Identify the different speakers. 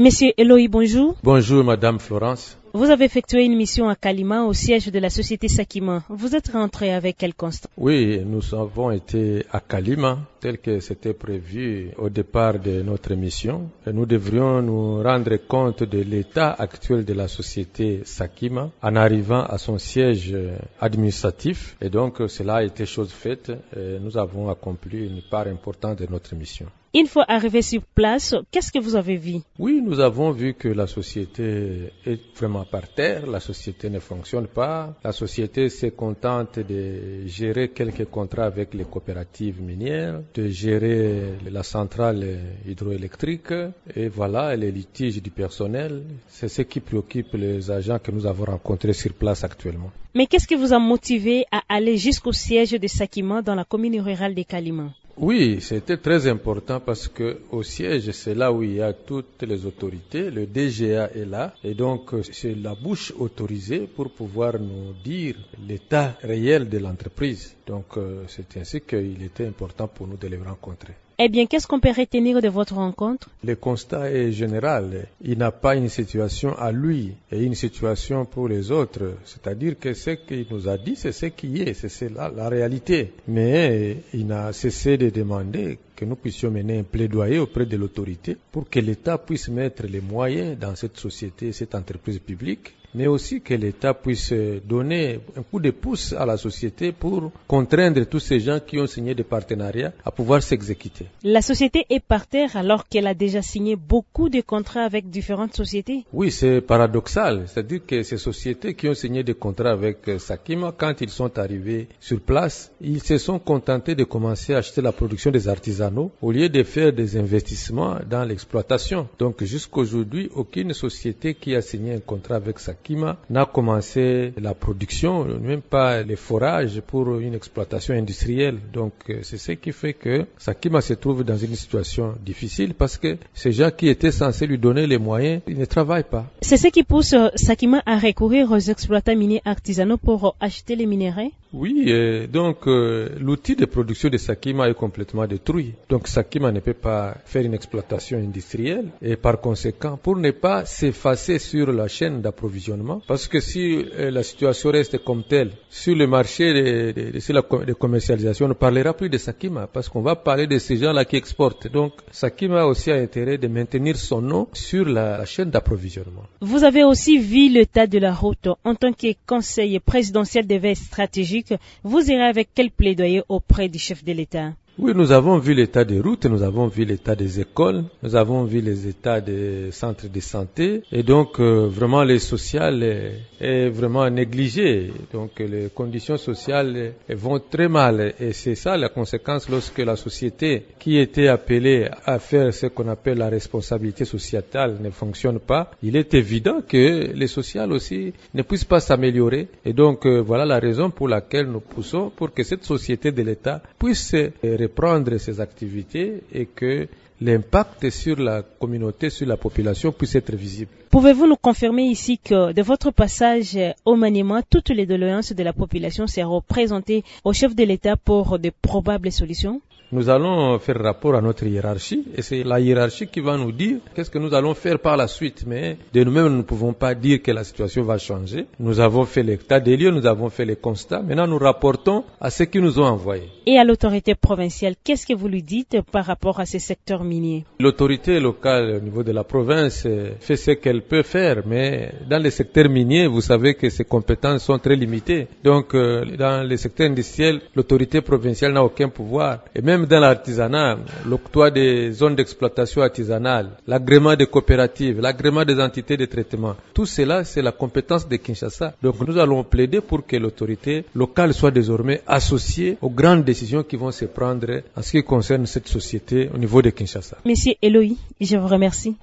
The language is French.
Speaker 1: Monsieur Eloï, bonjour.
Speaker 2: Bonjour, Madame Florence.
Speaker 1: Vous avez effectué une mission à Kalima au siège de la société Sakima. Vous êtes rentré avec quel constat?
Speaker 2: Oui, nous avons été à Kalima tel que c'était prévu au départ de notre mission. Et nous devrions nous rendre compte de l'état actuel de la société Sakima en arrivant à son siège administratif. Et donc cela a été chose faite. Et nous avons accompli une part importante de notre mission.
Speaker 1: Une fois arrivé sur place, qu'est-ce que vous avez vu?
Speaker 2: Oui, nous avons vu que la société est vraiment par terre, la société ne fonctionne pas, la société se contente de gérer quelques contrats avec les coopératives minières, de gérer la centrale hydroélectrique et voilà les litiges du personnel. C'est ce qui préoccupe les agents que nous avons rencontrés sur place actuellement.
Speaker 1: Mais qu'est-ce qui vous a motivé à aller jusqu'au siège de Sakima dans la commune rurale de Kalima
Speaker 2: oui, c'était très important parce que au siège, c'est là où il y a toutes les autorités. Le DGA est là et donc c'est la bouche autorisée pour pouvoir nous dire l'état réel de l'entreprise. Donc c'est ainsi qu'il était important pour nous de les rencontrer.
Speaker 1: Eh bien, qu'est-ce qu'on peut retenir de votre rencontre?
Speaker 2: Le constat est général. Il n'a pas une situation à lui et une situation pour les autres. C'est-à-dire que ce qu'il nous a dit, c'est ce qui est, c'est la, la réalité. Mais il n'a cessé de demander que nous puissions mener un plaidoyer auprès de l'autorité pour que l'État puisse mettre les moyens dans cette société, cette entreprise publique mais aussi que l'État puisse donner un coup de pouce à la société pour contraindre tous ces gens qui ont signé des partenariats à pouvoir s'exécuter.
Speaker 1: La société est par terre alors qu'elle a déjà signé beaucoup de contrats avec différentes sociétés
Speaker 2: Oui, c'est paradoxal. C'est-à-dire que ces sociétés qui ont signé des contrats avec Sakima, quand ils sont arrivés sur place, ils se sont contentés de commencer à acheter la production des artisanaux au lieu de faire des investissements dans l'exploitation. Donc jusqu'aujourd'hui, aucune société qui a signé un contrat avec Sakima Sakima n'a commencé la production, même pas les forages pour une exploitation industrielle. Donc c'est ce qui fait que Sakima se trouve dans une situation difficile parce que ces gens qui étaient censés lui donner les moyens, ils ne travaillent pas.
Speaker 1: C'est ce qui pousse Sakima à recourir aux exploitants miniers artisanaux pour acheter les minéraux
Speaker 2: oui, et donc euh, l'outil de production de Sakima est complètement détruit. Donc Sakima ne peut pas faire une exploitation industrielle et par conséquent, pour ne pas s'effacer sur la chaîne d'approvisionnement, parce que si euh, la situation reste comme telle sur le marché de, la, commercialisation, on ne parlera plus de Sakima parce qu'on va parler de ces gens-là qui exportent. Donc Sakima aussi a intérêt de maintenir son nom sur la, la chaîne d'approvisionnement.
Speaker 1: Vous avez aussi vu l'état de la route en tant que conseiller présidentiel des veilles stratégiques vous irez avec quel plaidoyer auprès du chef de l'État?
Speaker 2: Oui, nous avons vu l'état des routes, nous avons vu l'état des écoles, nous avons vu les états des centres de santé et donc euh, vraiment les sociales est, est, vraiment négligé. Donc les conditions sociales vont très mal et c'est ça la conséquence lorsque la société qui était appelée à faire ce qu'on appelle la responsabilité sociétale ne fonctionne pas. Il est évident que les sociales aussi ne puissent pas s'améliorer et donc euh, voilà la raison pour laquelle nous poussons pour que cette société de l'État puisse reprendre ses activités et que l'impact sur la communauté, sur la population puisse être visible.
Speaker 1: Pouvez-vous nous confirmer ici que de votre passage au maniement, toutes les doléances de la population seront présentées au chef de l'État pour de probables solutions?
Speaker 2: Nous allons faire rapport à notre hiérarchie et c'est la hiérarchie qui va nous dire qu'est-ce que nous allons faire par la suite. Mais de nous-mêmes, nous ne pouvons pas dire que la situation va changer. Nous avons fait l'état des lieux, nous avons fait les constats. Maintenant, nous rapportons à ce qu'ils nous ont envoyé.
Speaker 1: Et à l'autorité provinciale, qu'est-ce que vous lui dites par rapport à ces secteurs miniers
Speaker 2: L'autorité locale au niveau de la province fait ce qu'elle peut faire, mais dans les secteurs miniers, vous savez que ses compétences sont très limitées. Donc, dans les secteurs industriels, l'autorité provinciale n'a aucun pouvoir. Et dans l'artisanat, l'octroi des zones d'exploitation artisanale, l'agrément des coopératives, l'agrément des entités de traitement, tout cela, c'est la compétence de Kinshasa. Donc nous allons plaider pour que l'autorité locale soit désormais associée aux grandes décisions qui vont se prendre en ce qui concerne cette société au niveau de Kinshasa.
Speaker 1: Monsieur Eloï, je vous remercie.